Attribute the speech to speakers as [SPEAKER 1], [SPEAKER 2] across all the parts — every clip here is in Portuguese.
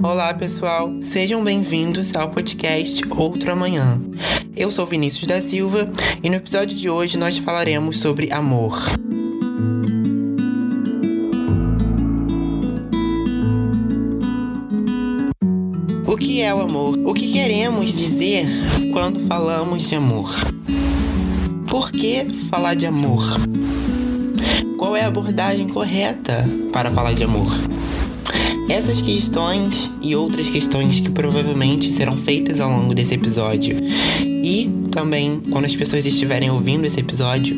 [SPEAKER 1] Olá, pessoal. Sejam bem-vindos ao podcast Outro Amanhã. Eu sou Vinícius da Silva e no episódio de hoje nós falaremos sobre amor. O que é o amor? O que queremos dizer quando falamos de amor? Por que falar de amor? Qual é a abordagem correta para falar de amor? Essas questões e outras questões que provavelmente serão feitas ao longo desse episódio e também quando as pessoas estiverem ouvindo esse episódio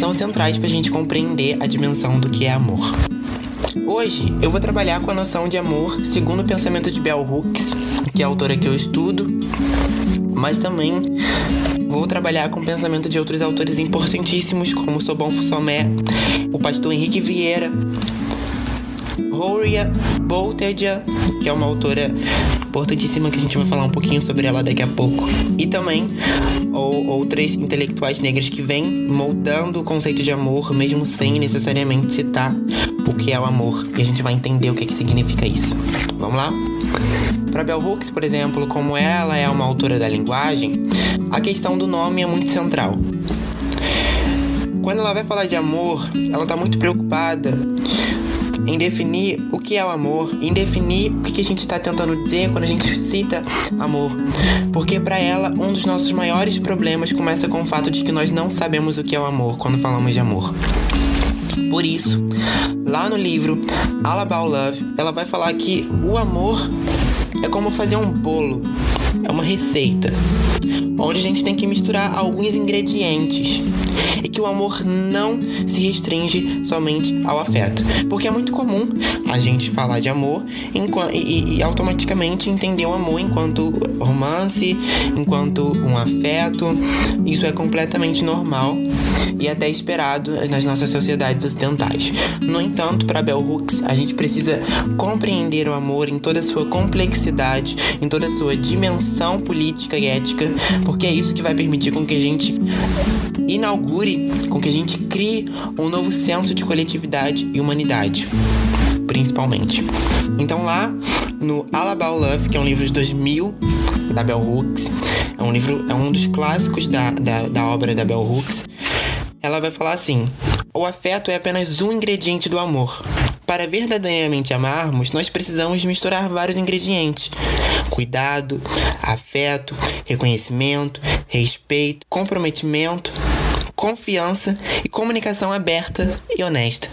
[SPEAKER 1] são centrais para a gente compreender a dimensão do que é amor. Hoje eu vou trabalhar com a noção de amor segundo o pensamento de Bell Hooks, que é a autora que eu estudo, mas também vou trabalhar com o pensamento de outros autores importantíssimos, como Sobon Fussomé, o pastor Henrique Vieira, Horia Bolteja, que é uma autora importantíssima que a gente vai falar um pouquinho sobre ela daqui a pouco. E também ou, outras intelectuais negras que vêm moldando o conceito de amor, mesmo sem necessariamente citar o que é o amor. E a gente vai entender o que, que significa isso. Vamos lá? Para Bell Hooks, por exemplo, como ela é uma autora da linguagem, a questão do nome é muito central. Quando ela vai falar de amor, ela está muito preocupada em definir o que é o amor, em definir o que a gente está tentando dizer quando a gente cita amor. Porque para ela, um dos nossos maiores problemas começa com o fato de que nós não sabemos o que é o amor quando falamos de amor. Por isso, lá no livro All About Love, ela vai falar que o amor é como fazer um bolo, é uma receita, onde a gente tem que misturar alguns ingredientes e que o amor não se restringe somente ao afeto. Porque é muito comum a gente falar de amor e, e, automaticamente entender o amor enquanto romance, enquanto um afeto. Isso é completamente normal e até esperado nas nossas sociedades ocidentais. No entanto, para Bell Hooks, a gente precisa compreender o amor em toda a sua complexidade, em toda a sua dimensão política e ética, porque é isso que vai permitir com que a gente inaugure, com que a gente crie um novo senso de coletividade e humanidade, principalmente. Então lá no All About Love, que é um livro de 2000 da Bell Hooks, é um livro, é um dos clássicos da, da, da obra da Bell Hooks. Ela vai falar assim: o afeto é apenas um ingrediente do amor. Para verdadeiramente amarmos, nós precisamos misturar vários ingredientes: cuidado, afeto, reconhecimento, respeito, comprometimento, confiança e comunicação aberta e honesta.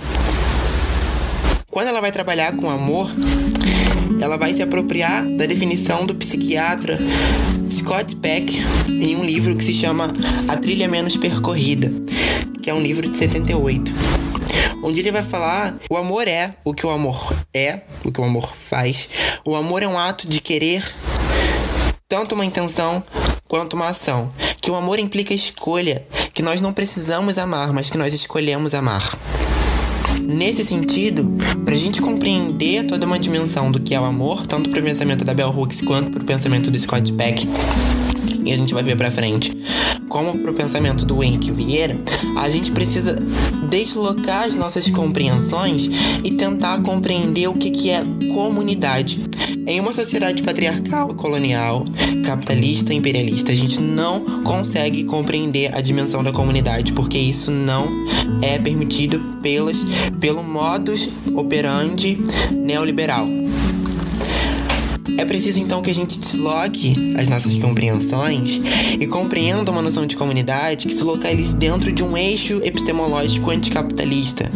[SPEAKER 1] Quando ela vai trabalhar com amor, ela vai se apropriar da definição do psiquiatra Scott Peck em um livro que se chama A Trilha Menos Percorrida, que é um livro de 78. Onde ele vai falar: o amor é o que o amor é, o que o amor faz. O amor é um ato de querer tanto uma intenção quanto uma ação. Que o amor implica escolha, que nós não precisamos amar, mas que nós escolhemos amar. Nesse sentido, para a gente compreender toda uma dimensão do que é o amor, tanto para o pensamento da Bell Hooks quanto para o pensamento do Scott Peck, e a gente vai ver para frente, como para o pensamento do Henrique Vieira, a gente precisa deslocar as nossas compreensões e tentar compreender o que, que é comunidade. Em uma sociedade patriarcal, colonial, capitalista, imperialista, a gente não consegue compreender a dimensão da comunidade, porque isso não é permitido pelas, pelo modus operandi neoliberal. É preciso então que a gente desloque as nossas compreensões e compreenda uma noção de comunidade que se localize dentro de um eixo epistemológico anticapitalista.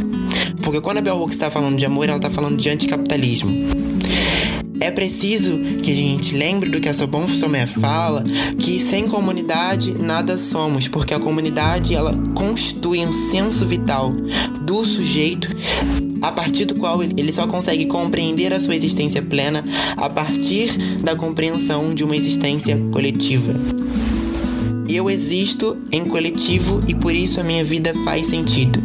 [SPEAKER 1] Porque quando a Bell Hooks está falando de amor, ela está falando de anticapitalismo. É preciso que a gente lembre do que a Sobon Somé fala, que sem comunidade nada somos, porque a comunidade ela constitui um senso vital do sujeito a partir do qual ele só consegue compreender a sua existência plena a partir da compreensão de uma existência coletiva. Eu existo em coletivo e por isso a minha vida faz sentido.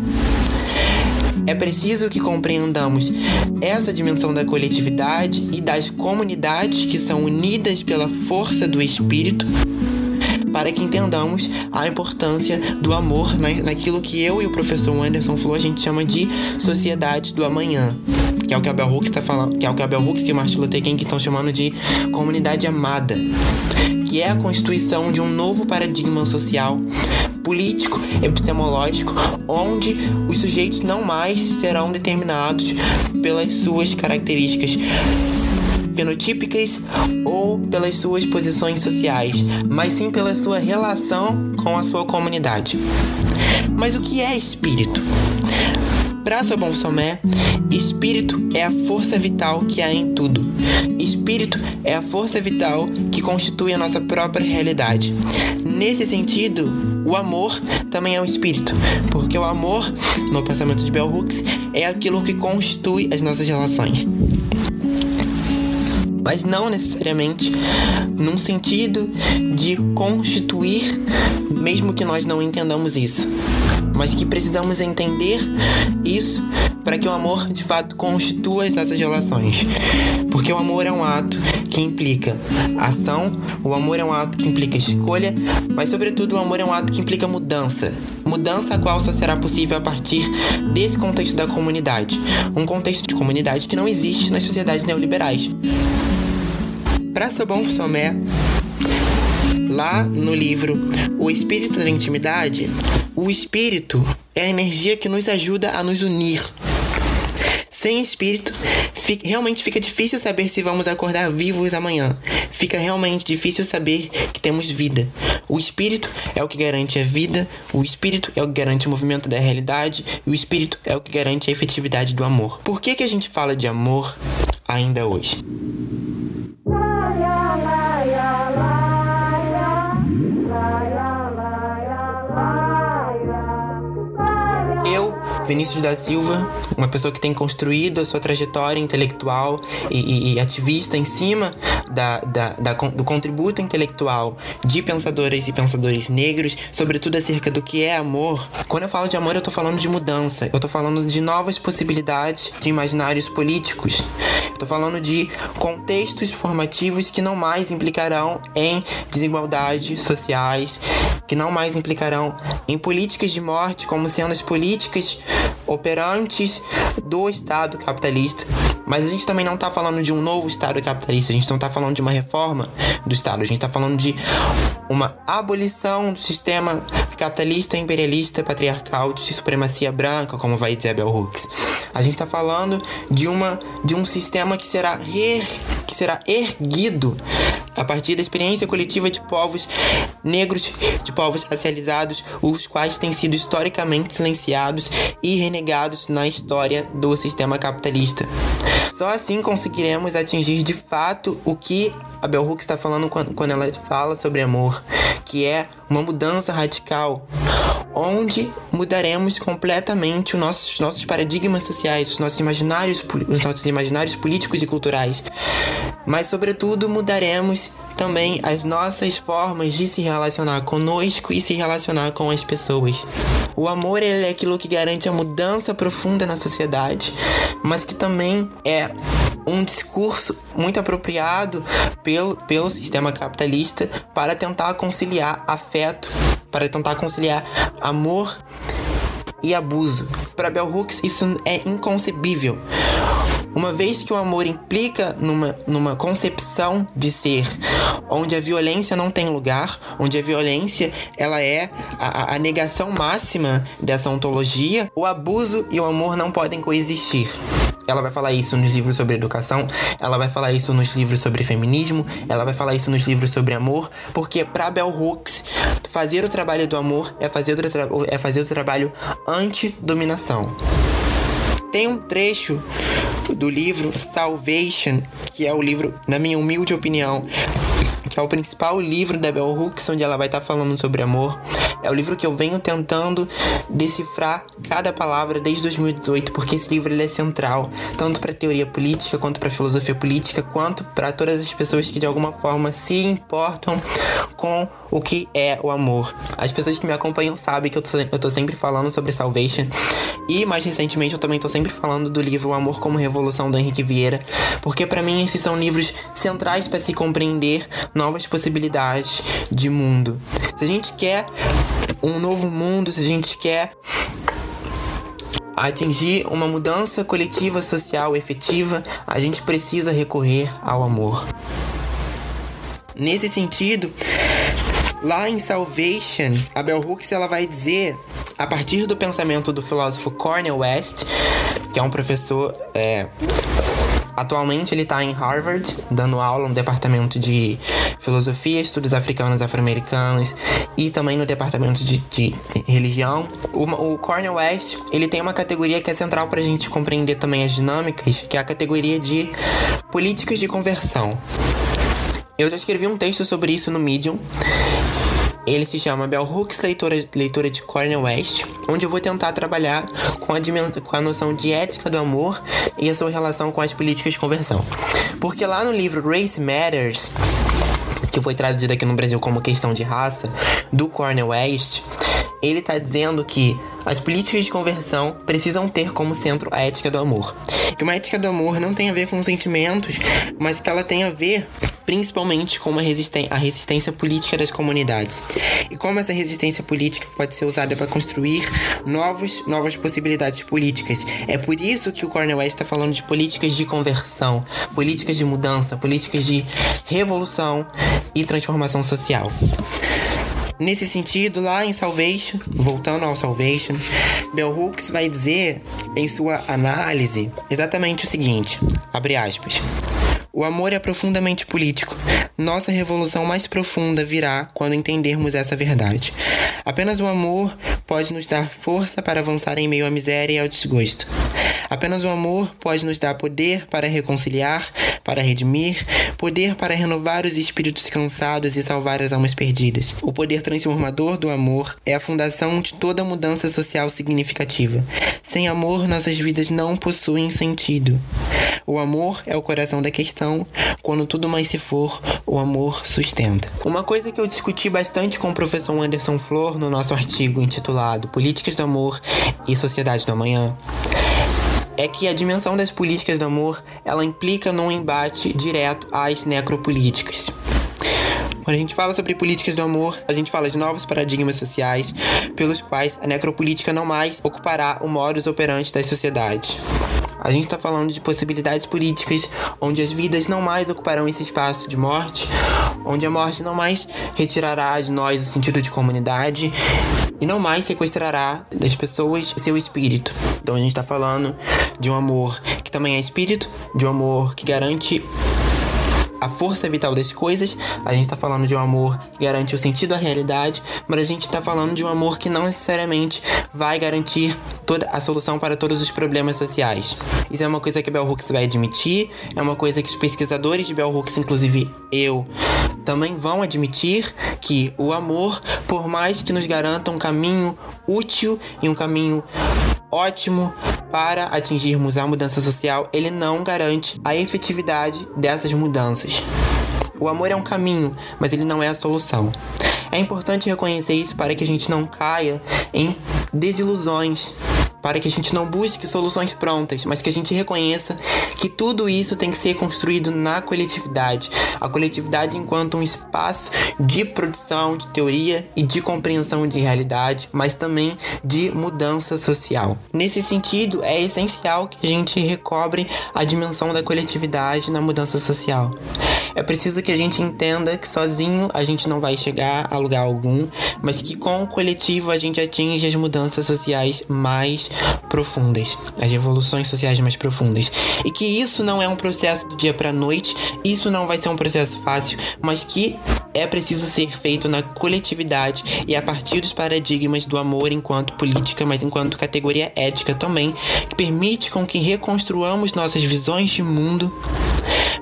[SPEAKER 1] É preciso que compreendamos essa dimensão da coletividade e das comunidades que são unidas pela força do espírito para que entendamos a importância do amor naquilo que eu e o professor Anderson falou, a gente chama de sociedade do amanhã, que é o que a Bell Hooks está falando, que é o que a Bell Hooks e o Martin Luther King estão chamando de comunidade amada, que é a constituição de um novo paradigma social, político, epistemológico, onde os sujeitos não mais serão determinados pelas suas características fenotípicas ou pelas suas posições sociais, mas sim pela sua relação com a sua comunidade. Mas o que é espírito? Para Sabon Somé, espírito é a força vital que há em tudo. Espírito é a força vital que constitui a nossa própria realidade. Nesse sentido, o amor também é o espírito, porque o amor, no pensamento de Bell Hooks, é aquilo que constitui as nossas relações mas não necessariamente num sentido de constituir, mesmo que nós não entendamos isso, mas que precisamos entender isso para que o amor de fato constitua as nossas relações. Porque o amor é um ato que implica ação, o amor é um ato que implica escolha, mas sobretudo o amor é um ato que implica mudança. Mudança a qual só será possível a partir desse contexto da comunidade. Um contexto de comunidade que não existe nas sociedades neoliberais. Para Sabon Somé, lá no livro O Espírito da Intimidade, o espírito é a energia que nos ajuda a nos unir. Sem espírito, fica, realmente fica difícil saber se vamos acordar vivos amanhã. Fica realmente difícil saber que temos vida. O espírito é o que garante a vida, o espírito é o que garante o movimento da realidade, e o espírito é o que garante a efetividade do amor. Por que, que a gente fala de amor ainda hoje? Vinícius da Silva, uma pessoa que tem construído a sua trajetória intelectual e, e, e ativista em cima da, da, da, do contributo intelectual de pensadoras e pensadores negros, sobretudo acerca do que é amor. Quando eu falo de amor, eu tô falando de mudança, eu tô falando de novas possibilidades de imaginários políticos. Eu tô falando de contextos formativos que não mais implicarão em desigualdades sociais, que não mais implicarão em políticas de morte como sendo as políticas operantes do Estado capitalista. Mas a gente também não está falando de um novo Estado capitalista, a gente não está falando de uma reforma do Estado, a gente está falando de uma abolição do sistema capitalista, imperialista, patriarcal, de supremacia branca, como vai dizer Bell Hooks. A gente está falando de, uma, de um sistema que será, que será erguido a partir da experiência coletiva de povos negros, de povos racializados, os quais têm sido historicamente silenciados e renegados na história do sistema capitalista. Só assim conseguiremos atingir de fato o que a Bell Hooks está falando quando ela fala sobre amor, que é uma mudança radical, onde mudaremos completamente os nossos, nossos paradigmas sociais, os nossos imaginários, os nossos imaginários políticos e culturais. Mas, sobretudo, mudaremos também as nossas formas de se relacionar conosco e se relacionar com as pessoas. O amor é aquilo que garante a mudança profunda na sociedade, mas que também é um discurso muito apropriado pelo, pelo sistema capitalista para tentar conciliar afeto, para tentar conciliar amor e abuso. Para Bell Hooks, isso é inconcebível. Uma vez que o amor implica numa, numa concepção de ser onde a violência não tem lugar, onde a violência ela é a, a negação máxima dessa ontologia, o abuso e o amor não podem coexistir. Ela vai falar isso nos livros sobre educação, ela vai falar isso nos livros sobre feminismo, ela vai falar isso nos livros sobre amor, porque para Bell Hooks, fazer o trabalho do amor é fazer o, é fazer o trabalho anti-dominação. Tem um trecho do livro Salvation, que é o livro, na minha humilde opinião, que é o principal livro da Bell Hooks, onde ela vai estar tá falando sobre amor. É o livro que eu venho tentando decifrar cada palavra desde 2018, porque esse livro ele é central, tanto para teoria política, quanto para filosofia política, quanto para todas as pessoas que de alguma forma se importam com o que é o amor. As pessoas que me acompanham sabem que eu tô, eu tô sempre falando sobre Salvation. E mais recentemente eu também tô sempre falando do livro O Amor como Revolução do Henrique Vieira, porque para mim esses são livros centrais para se compreender novas possibilidades de mundo. Se a gente quer um novo mundo, se a gente quer atingir uma mudança coletiva social efetiva, a gente precisa recorrer ao amor. Nesse sentido, lá em Salvation, a Bell Hooks ela vai dizer, a partir do pensamento do filósofo Cornel West, que é um professor é, Atualmente ele está em Harvard, dando aula no departamento de filosofia, estudos africanos afro-americanos e também no departamento de, de religião. O, o, Cornel West ele tem uma categoria que é central para a gente compreender também as dinâmicas, que é a categoria de políticas de conversão. Eu já escrevi um texto sobre isso no Medium ele se chama Bell Hooks, leitora, leitora de Cornel West, onde eu vou tentar trabalhar com a, com a noção de ética do amor e a sua relação com as políticas de conversão. Porque lá no livro Race Matters, que foi traduzido aqui no Brasil como questão de raça, do Cornel West, ele está dizendo que as políticas de conversão precisam ter como centro a ética do amor. Que uma ética do amor não tem a ver com sentimentos, mas que ela tem a ver principalmente com resisten a resistência política das comunidades. E como essa resistência política pode ser usada para construir novos, novas possibilidades políticas. É por isso que o Cornel West está falando de políticas de conversão, políticas de mudança, políticas de revolução e transformação social. Nesse sentido, lá em Salvation, voltando ao Salvation, Bell Hooks vai dizer em sua análise exatamente o seguinte: abre aspas. O amor é profundamente político. Nossa revolução mais profunda virá quando entendermos essa verdade. Apenas o amor pode nos dar força para avançar em meio à miséria e ao desgosto. Apenas o amor pode nos dar poder para reconciliar, para redimir, poder para renovar os espíritos cansados e salvar as almas perdidas. O poder transformador do amor é a fundação de toda mudança social significativa. Sem amor, nossas vidas não possuem sentido. O amor é o coração da questão. Quando tudo mais se for, o amor sustenta. Uma coisa que eu discuti bastante com o professor Anderson Flor no nosso artigo intitulado Políticas do Amor e Sociedade do Amanhã é que a dimensão das políticas do amor ela implica num embate direto às necropolíticas. Quando a gente fala sobre políticas do amor, a gente fala de novos paradigmas sociais pelos quais a necropolítica não mais ocupará o modus operandi das sociedades. A gente está falando de possibilidades políticas onde as vidas não mais ocuparão esse espaço de morte, onde a morte não mais retirará de nós o sentido de comunidade e não mais sequestrará das pessoas seu espírito. Então a gente está falando de um amor que também é espírito, de um amor que garante a força vital das coisas, a gente tá falando de um amor que garante o sentido à realidade, mas a gente tá falando de um amor que não necessariamente vai garantir toda a solução para todos os problemas sociais. Isso é uma coisa que Bell Hooks vai admitir, é uma coisa que os pesquisadores de Bell Hooks, inclusive eu, também vão admitir que o amor, por mais que nos garanta um caminho útil e um caminho ótimo para atingirmos a mudança social, ele não garante a efetividade dessas mudanças. O amor é um caminho, mas ele não é a solução. É importante reconhecer isso para que a gente não caia em desilusões para que a gente não busque soluções prontas, mas que a gente reconheça que tudo isso tem que ser construído na coletividade. A coletividade enquanto um espaço de produção, de teoria e de compreensão de realidade, mas também de mudança social. Nesse sentido, é essencial que a gente recobre a dimensão da coletividade na mudança social. É preciso que a gente entenda que sozinho a gente não vai chegar a lugar algum, mas que com o coletivo a gente atinge as mudanças sociais mais profundas, as revoluções sociais mais profundas. E que isso não é um processo do dia para noite, isso não vai ser um processo fácil, mas que é preciso ser feito na coletividade e a partir dos paradigmas do amor enquanto política, mas enquanto categoria ética também, que permite com que reconstruamos nossas visões de mundo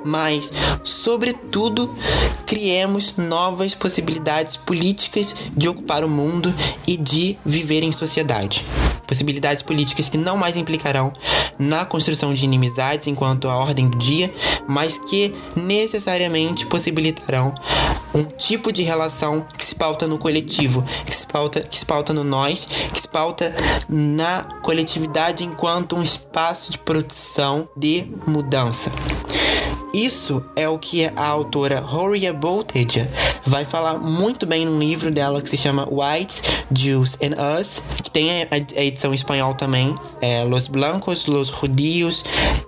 [SPEAKER 1] mas, sobretudo, criemos novas possibilidades políticas de ocupar o mundo e de viver em sociedade. Possibilidades políticas que não mais implicarão na construção de inimizades enquanto a ordem do dia, mas que necessariamente possibilitarão um tipo de relação que se pauta no coletivo, que se pauta, que se pauta no nós, que se pauta na coletividade enquanto um espaço de produção de mudança. Isso é o que a autora Horia Boltage vai falar muito bem num livro dela que se chama Whites, Jews and Us, que tem a, edição em espanhol também, é Los Blancos, Los Judíos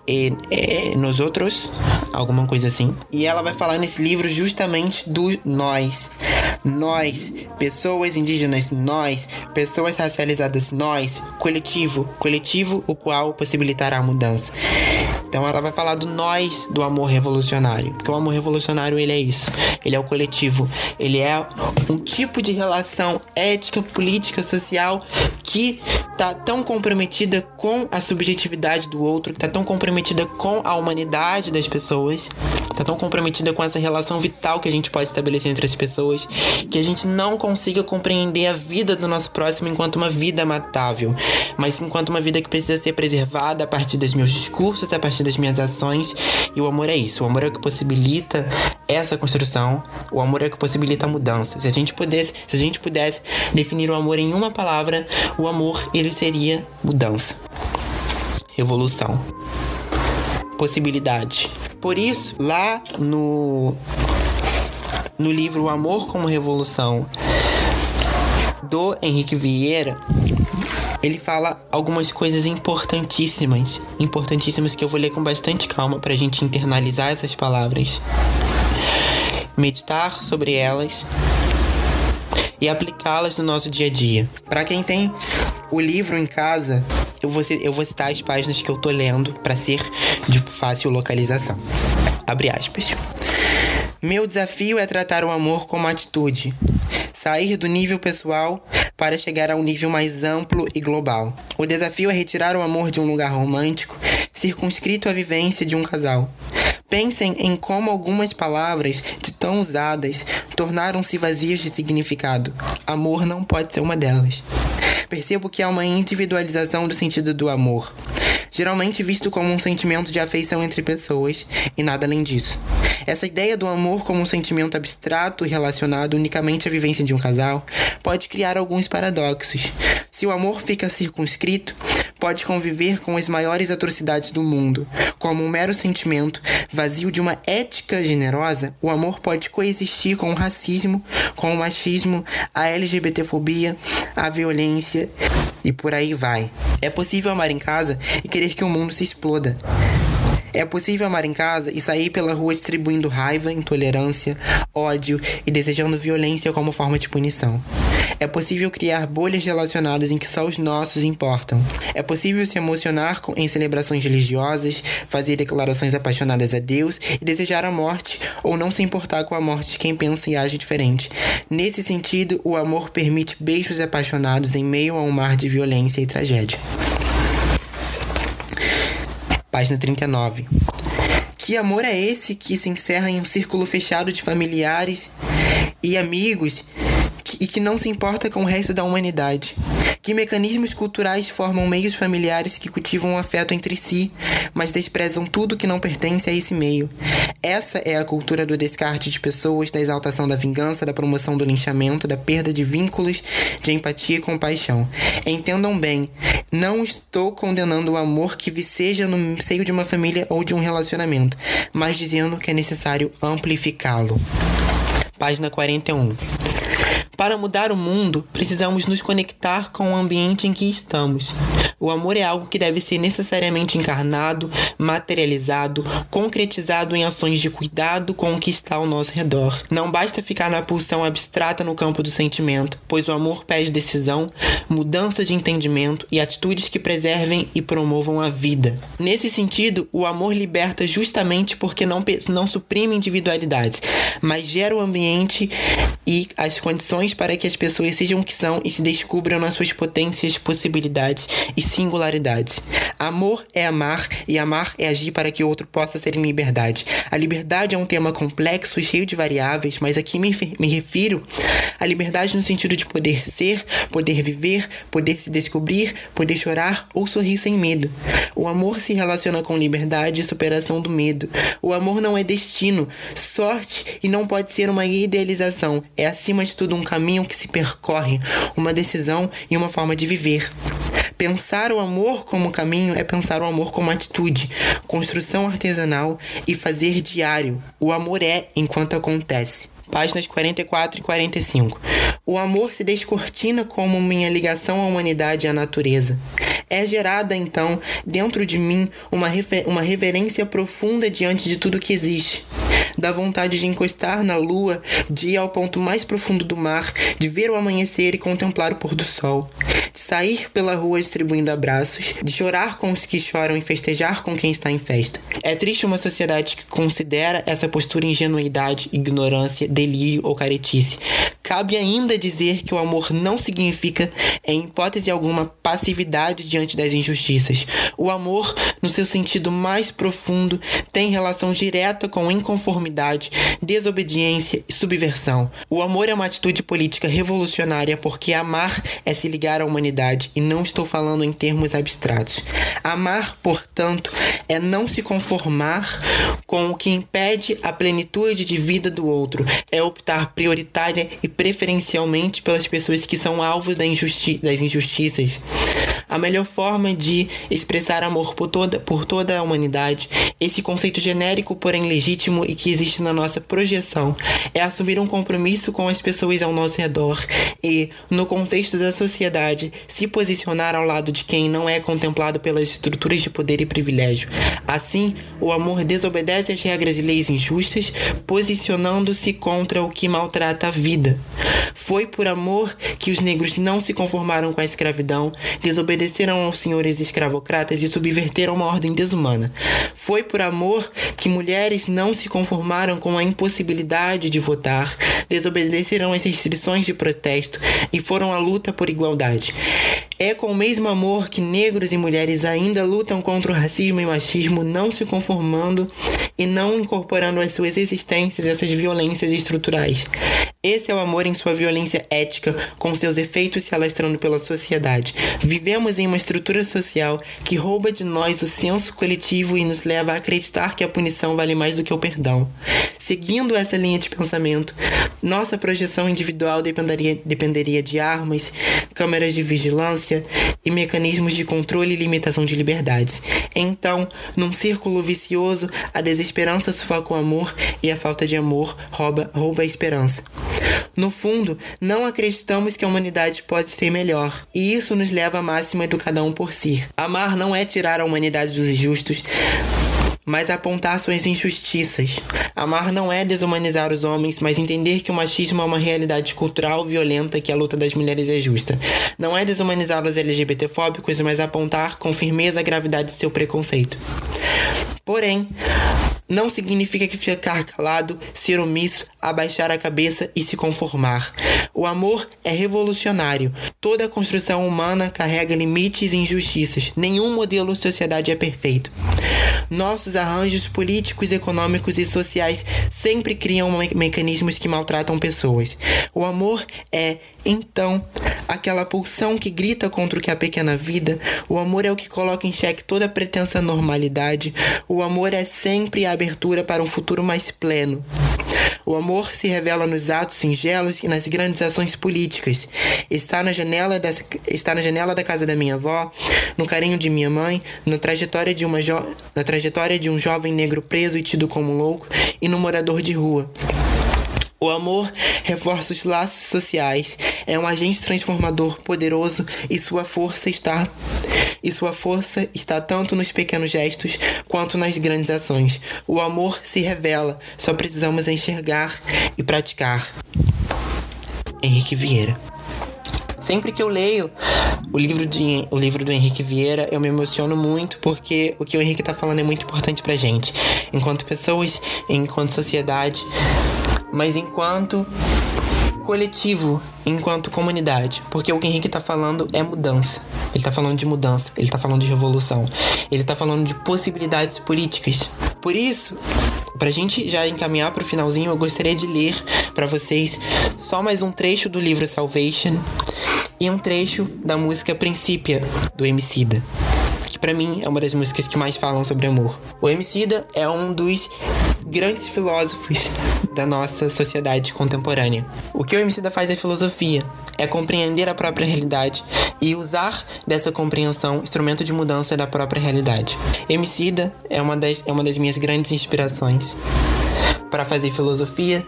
[SPEAKER 1] e, e Nosotros, alguma coisa assim. E ela vai falar nesse livro justamente do nós. Nós, pessoas indígenas, nós, pessoas racializadas, nós, coletivo, coletivo o qual possibilitará a mudança. Então ela vai falar do nós do amor revolucionário, porque o amor revolucionário ele é isso, ele é o coletivo, ele é um tipo de relação ética, política, social que tá tão comprometida com a subjetividade do outro, tá tão comprometida com a humanidade das pessoas, tá tão comprometida com essa relação vital que a gente pode estabelecer entre as pessoas, que a gente não consiga compreender a vida do nosso próximo enquanto uma vida matável, mas enquanto uma vida que precisa ser preservada a partir dos meus discursos, a partir das minhas ações. E o amor é isso. O amor é o que possibilita essa construção. O amor é o que possibilita a mudança. Se a gente pudesse, se a gente pudesse definir o amor em uma palavra, o amor ele seria mudança, revolução, possibilidade. Por isso, lá no no livro O Amor como Revolução do Henrique Vieira, ele fala algumas coisas importantíssimas, importantíssimas que eu vou ler com bastante calma para a gente internalizar essas palavras, meditar sobre elas e aplicá-las no nosso dia a dia. Para quem tem o livro em casa, eu vou, eu vou citar as páginas que eu tô lendo para ser de fácil localização. Abre aspas. Meu desafio é tratar o amor como atitude, sair do nível pessoal para chegar a um nível mais amplo e global. O desafio é retirar o amor de um lugar romântico, circunscrito à vivência de um casal. Pensem em como algumas palavras, de tão usadas, tornaram-se vazias de significado. Amor não pode ser uma delas. Percebo que há uma individualização do sentido do amor geralmente visto como um sentimento de afeição entre pessoas e nada além disso. Essa ideia do amor como um sentimento abstrato e relacionado unicamente à vivência de um casal pode criar alguns paradoxos. Se o amor fica circunscrito, pode conviver com as maiores atrocidades do mundo. Como um mero sentimento vazio de uma ética generosa, o amor pode coexistir com o racismo, com o machismo, a LGBTfobia, a violência e por aí vai. É possível amar em casa e querer que o mundo se exploda. É possível amar em casa e sair pela rua distribuindo raiva, intolerância, ódio e desejando violência como forma de punição. É possível criar bolhas relacionadas em que só os nossos importam. É possível se emocionar em celebrações religiosas, fazer declarações apaixonadas a Deus e desejar a morte, ou não se importar com a morte de quem pensa e age diferente. Nesse sentido, o amor permite beijos apaixonados em meio a um mar de violência e tragédia página 39. Que amor é esse que se encerra em um círculo fechado de familiares e amigos e que não se importa com o resto da humanidade? Que mecanismos culturais formam meios familiares que cultivam o afeto entre si, mas desprezam tudo que não pertence a esse meio? Essa é a cultura do descarte de pessoas, da exaltação da vingança, da promoção do linchamento, da perda de vínculos, de empatia e compaixão. Entendam bem, não estou condenando o amor que viceja no seio de uma família ou de um relacionamento, mas dizendo que é necessário amplificá-lo. Página 41. Para mudar o mundo, precisamos nos conectar com o ambiente em que estamos. O amor é algo que deve ser necessariamente encarnado, materializado, concretizado em ações de cuidado com o que está ao nosso redor. Não basta ficar na pulsão abstrata no campo do sentimento, pois o amor pede decisão, mudança de entendimento e atitudes que preservem e promovam a vida. Nesse sentido, o amor liberta justamente porque não, não suprime individualidades, mas gera o ambiente e as condições para que as pessoas sejam o que são e se descubram nas suas potências, possibilidades e singularidades. Amor é amar e amar é agir para que o outro possa ser em liberdade. A liberdade é um tema complexo e cheio de variáveis, mas aqui me, me refiro à liberdade no sentido de poder ser, poder viver, poder se descobrir, poder chorar ou sorrir sem medo. O amor se relaciona com liberdade e superação do medo. O amor não é destino, sorte e não pode ser uma idealização. É acima de tudo um caminho que se percorre, uma decisão e uma forma de viver. Pensar o amor como caminho é pensar o amor como atitude, construção artesanal e fazer diário. O amor é enquanto acontece páginas 44 e 45. O amor se descortina como minha ligação à humanidade e à natureza. É gerada, então, dentro de mim uma, uma reverência profunda diante de tudo que existe. Da vontade de encostar na lua, de ir ao ponto mais profundo do mar, de ver o amanhecer e contemplar o pôr do sol de sair pela rua distribuindo abraços, de chorar com os que choram e festejar com quem está em festa. É triste uma sociedade que considera essa postura ingenuidade, ignorância, delírio ou caretice. Cabe ainda dizer que o amor não significa, em hipótese alguma, passividade diante das injustiças. O amor, no seu sentido mais profundo, tem relação direta com inconformidade, desobediência e subversão. O amor é uma atitude política revolucionária porque amar é se ligar à humanidade e não estou falando em termos abstratos. Amar, portanto, é não se conformar com o que impede a plenitude de vida do outro, é optar prioritária e preferencialmente pelas pessoas que são alvos da injusti das injustiças. A melhor forma de expressar amor por toda, por toda a humanidade, esse conceito genérico, porém legítimo e que existe na nossa projeção, é assumir um compromisso com as pessoas ao nosso redor e, no contexto da sociedade, se posicionar ao lado de quem não é contemplado pelas estruturas de poder e privilégio. Assim, o amor desobedece às regras e leis injustas, posicionando-se contra o que maltrata a vida. Foi por amor que os negros não se conformaram com a escravidão, desobedeceram aos senhores escravocratas e subverteram uma ordem desumana. Foi por amor que mulheres não se conformaram com a impossibilidade de votar, desobedeceram às restrições de protesto e foram à luta por igualdade. É com o mesmo amor que negros e mulheres ainda lutam contra o racismo e machismo, não se conformando e não incorporando às suas existências essas violências estruturais. Esse é o amor em sua violência ética, com seus efeitos se alastrando pela sociedade. Vivemos em uma estrutura social que rouba de nós o senso coletivo e nos leva a acreditar que a punição vale mais do que o perdão. Seguindo essa linha de pensamento, nossa projeção individual dependeria, dependeria de armas, câmeras de vigilância e mecanismos de controle e limitação de liberdades. Então, num círculo vicioso, a desesperança sufoca o amor e a falta de amor rouba, rouba a esperança. No fundo, não acreditamos que a humanidade pode ser melhor, e isso nos leva à máxima do cada um por si. Amar não é tirar a humanidade dos justos, mas apontar suas injustiças. Amar não é desumanizar os homens, mas entender que o machismo é uma realidade cultural violenta que a luta das mulheres é justa. Não é desumanizar os LGBTfóbicos, mas apontar com firmeza a gravidade de seu preconceito. Porém, não significa que ficar calado, ser omisso, abaixar a cabeça e se conformar. O amor é revolucionário. Toda construção humana carrega limites e injustiças. Nenhum modelo de sociedade é perfeito. Nossos arranjos políticos, econômicos e sociais sempre criam me mecanismos que maltratam pessoas. O amor é, então, aquela pulsão que grita contra o que é a pequena vida. O amor é o que coloca em xeque toda pretensa normalidade. O amor é sempre a abertura para um futuro mais pleno. O amor se revela nos atos singelos e nas grandes ações políticas. Está na janela, dessa, está na janela da casa da minha avó, no carinho de minha mãe, na trajetória de, uma na trajetória de um jovem negro preso e tido como louco e no morador de rua. O amor reforça os laços sociais, é um agente transformador poderoso e sua força está e sua força está tanto nos pequenos gestos quanto nas grandes ações. O amor se revela, só precisamos enxergar e praticar. Henrique Vieira. Sempre que eu leio o livro, de, o livro do Henrique Vieira, eu me emociono muito porque o que o Henrique está falando é muito importante pra gente, enquanto pessoas, enquanto sociedade mas enquanto coletivo, enquanto comunidade. Porque o que o Henrique tá falando é mudança. Ele tá falando de mudança, ele tá falando de revolução, ele tá falando de possibilidades políticas. Por isso, pra gente já encaminhar pro finalzinho, eu gostaria de ler para vocês só mais um trecho do livro Salvation e um trecho da música Princípia do Emicida para mim é uma das músicas que mais falam sobre amor. O Emicida é um dos grandes filósofos da nossa sociedade contemporânea. O que o Emicida faz é filosofia, é compreender a própria realidade e usar dessa compreensão instrumento de mudança da própria realidade. Emicida é uma das, é uma das minhas grandes inspirações para fazer filosofia,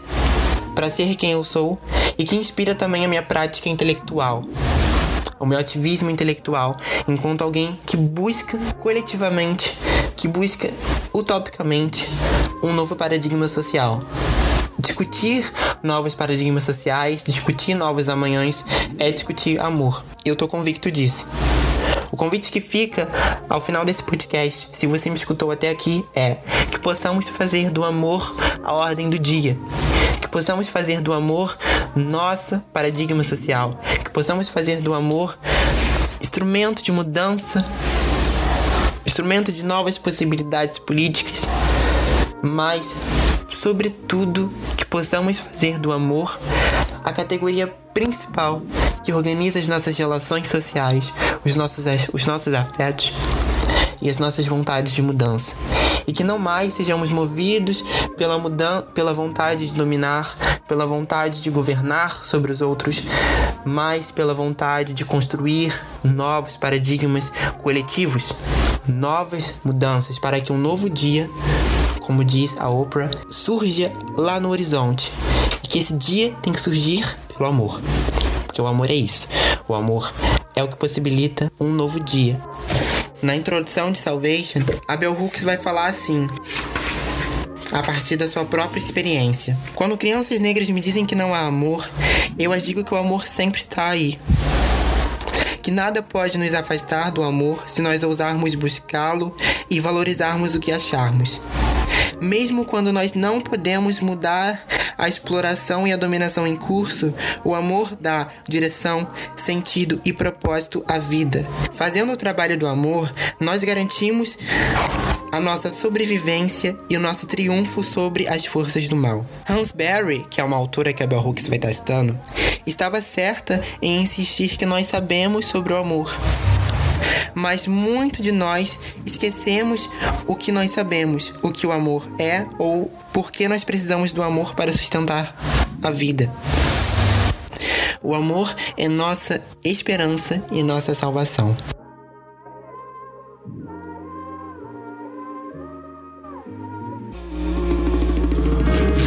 [SPEAKER 1] para ser quem eu sou e que inspira também a minha prática intelectual o meu ativismo intelectual enquanto alguém que busca coletivamente, que busca utopicamente um novo paradigma social. Discutir novos paradigmas sociais, discutir novos amanhãs é discutir amor. Eu tô convicto disso. O convite que fica ao final desse podcast, se você me escutou até aqui, é que possamos fazer do amor a ordem do dia. Possamos fazer do amor nossa paradigma social. Que possamos fazer do amor instrumento de mudança, instrumento de novas possibilidades políticas, mas, sobretudo, que possamos fazer do amor a categoria principal que organiza as nossas relações sociais, os nossos, os nossos afetos e as nossas vontades de mudança. E que não mais sejamos movidos pela, mudan pela vontade de dominar, pela vontade de governar sobre os outros, mas pela vontade de construir novos paradigmas coletivos, novas mudanças para que um novo dia, como diz a Oprah, surja lá no horizonte. E que esse dia tem que surgir pelo amor. Porque o amor é isso. O amor é o que possibilita um novo dia. Na introdução de Salvation, a Bell Hooks vai falar assim: a partir da sua própria experiência. Quando crianças negras me dizem que não há amor, eu as digo que o amor sempre está aí. Que nada pode nos afastar do amor se nós ousarmos buscá-lo e valorizarmos o que acharmos. Mesmo quando nós não podemos mudar a exploração e a dominação em curso, o amor dá direção, sentido e propósito à vida. Fazendo o trabalho do amor, nós garantimos a nossa sobrevivência e o nosso triunfo sobre as forças do mal. Hans Berry, que é uma autora que a Bell Hooks vai estar citando, estava certa em insistir que nós sabemos sobre o amor mas muito de nós esquecemos o que nós sabemos, o que o amor é ou por que nós precisamos do amor para sustentar a vida. O amor é nossa esperança e nossa salvação.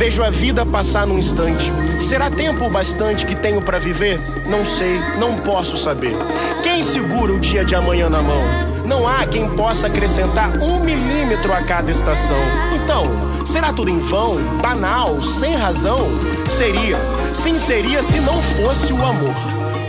[SPEAKER 2] Vejo a vida passar num instante. Será tempo bastante que tenho para viver? Não sei, não posso saber. Quem segura o dia de amanhã na mão? Não há quem possa acrescentar um milímetro a cada estação. Então, será tudo em vão, banal, sem razão? Seria, sim seria se não fosse o amor.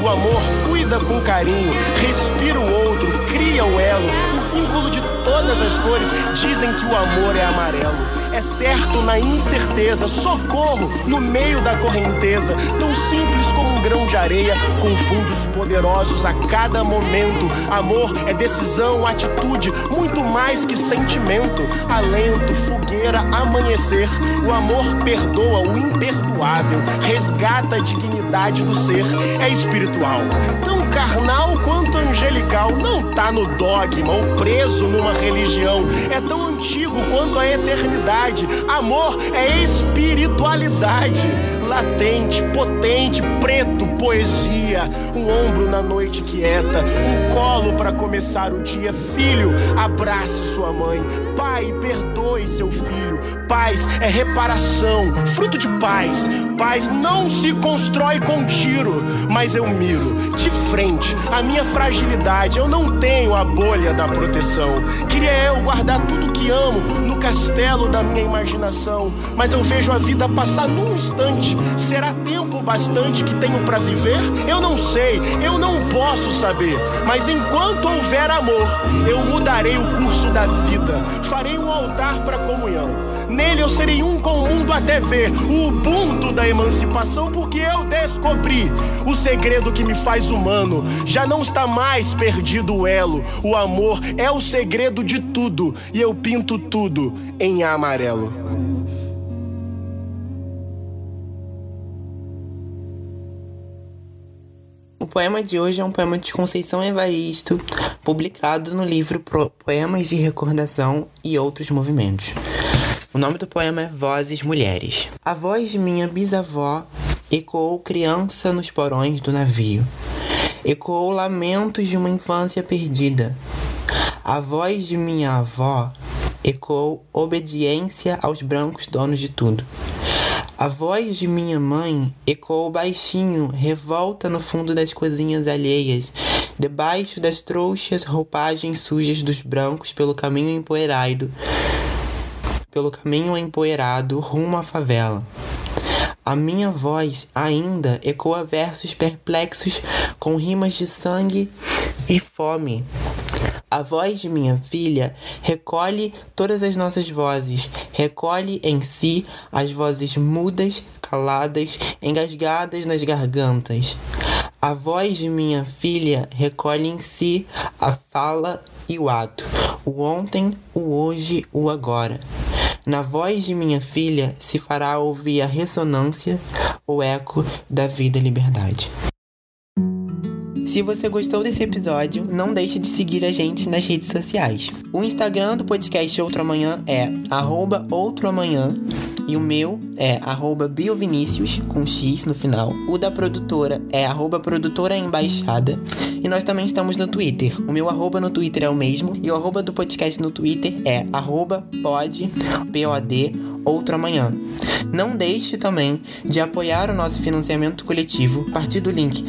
[SPEAKER 2] O amor cuida com carinho, respira o outro, cria o elo, o vínculo de todas as cores. Dizem que o amor é amarelo é certo na incerteza, socorro no meio da correnteza, tão simples como um grão de areia, confunde os poderosos a cada momento. Amor é decisão, atitude, muito mais que sentimento, alento, fogueira, amanhecer. O amor perdoa o imperdoável, resgata a dignidade do ser, é espiritual, tão carnal quanto angelical, não tá no dogma ou preso numa religião, é tão antigo quanto a eternidade. Amor é espiritualidade. Latente, potente, preto, poesia. Um ombro na noite quieta. Um colo para começar o dia. Filho, abrace sua mãe. Pai, perdoe seu filho. Paz é reparação, fruto de paz. Paz não se constrói com tiro, mas eu miro de frente a minha fragilidade. Eu não tenho a bolha da proteção. Queria eu guardar tudo que amo no castelo da minha imaginação, mas eu vejo a vida passar num instante. Será tempo bastante que tenho para viver? Eu não sei, eu não posso saber, mas enquanto houver amor, eu mudarei o curso da vida. Farei um altar para comunhão Nele eu serei um com o mundo até ver o Ubuntu da emancipação, porque eu descobri o segredo que me faz humano. Já não está mais perdido o elo. O amor é o segredo de tudo, e eu pinto tudo em amarelo.
[SPEAKER 1] Poema de hoje é um poema de Conceição Evaristo, publicado no livro Poemas de Recordação e Outros Movimentos. O nome do poema é Vozes Mulheres. A voz de minha bisavó ecoou criança nos porões do navio. Ecoou lamentos de uma infância perdida. A voz de minha avó ecoou obediência aos brancos donos de tudo. A voz de minha mãe ecoou baixinho, revolta no fundo das cozinhas alheias, debaixo das trouxas roupagens sujas dos brancos pelo caminho empoeirado, pelo caminho empoeirado rumo à favela. A minha voz ainda ecoa versos perplexos com rimas de sangue e fome. A voz de minha filha recolhe todas as nossas vozes, recolhe em si as vozes mudas, caladas, engasgadas nas gargantas. A voz de minha filha recolhe em si a fala e o ato, o ontem, o hoje, o agora. Na voz de minha filha se fará ouvir a ressonância, o eco da vida e liberdade. Se você gostou desse episódio, não deixe de seguir a gente nas redes sociais. O Instagram do podcast Outro Amanhã é outroamanhã e o meu é biovinicius, com X no final. O da produtora é produtora embaixada. E nós também estamos no Twitter. O meu arroba no Twitter é o mesmo. E o arroba do podcast no Twitter é arroba pod, P-O-D, outro amanhã. Não deixe também de apoiar o nosso financiamento coletivo a partir do link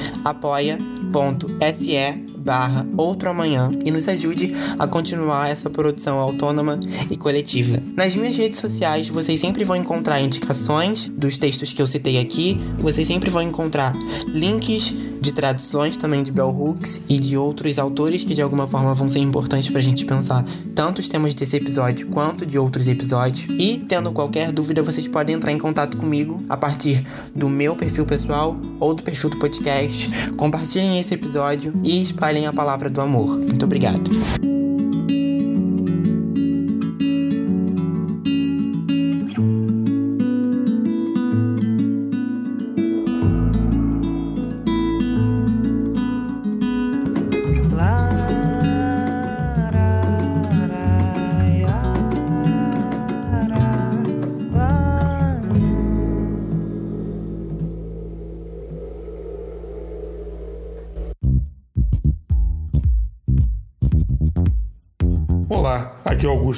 [SPEAKER 1] apoia.se barra outro amanhã e nos ajude a continuar essa produção autônoma e coletiva. Nas minhas redes sociais, vocês sempre vão encontrar indicações dos textos que eu citei aqui, vocês sempre vão encontrar links de traduções também de Bell Hooks e de outros autores que de alguma forma vão ser importantes para a gente pensar tanto os temas desse episódio quanto de outros episódios. E tendo qualquer dúvida, vocês podem entrar em contato comigo a partir do meu perfil pessoal ou do perfil do podcast. Compartilhem esse episódio e espalhem a palavra do amor. Muito obrigado.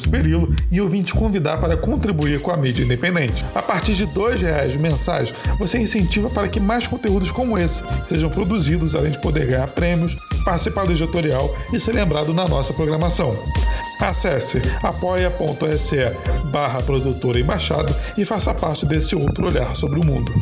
[SPEAKER 3] Augusto Perilo e eu vim te convidar para contribuir com a mídia independente. A partir de R$ reais mensais, você incentiva para que mais conteúdos como esse sejam produzidos, além de poder ganhar prêmios, participar do editorial e ser lembrado na nossa programação. Acesse apoia.se barra produtora embaixada e faça parte desse outro olhar sobre o mundo.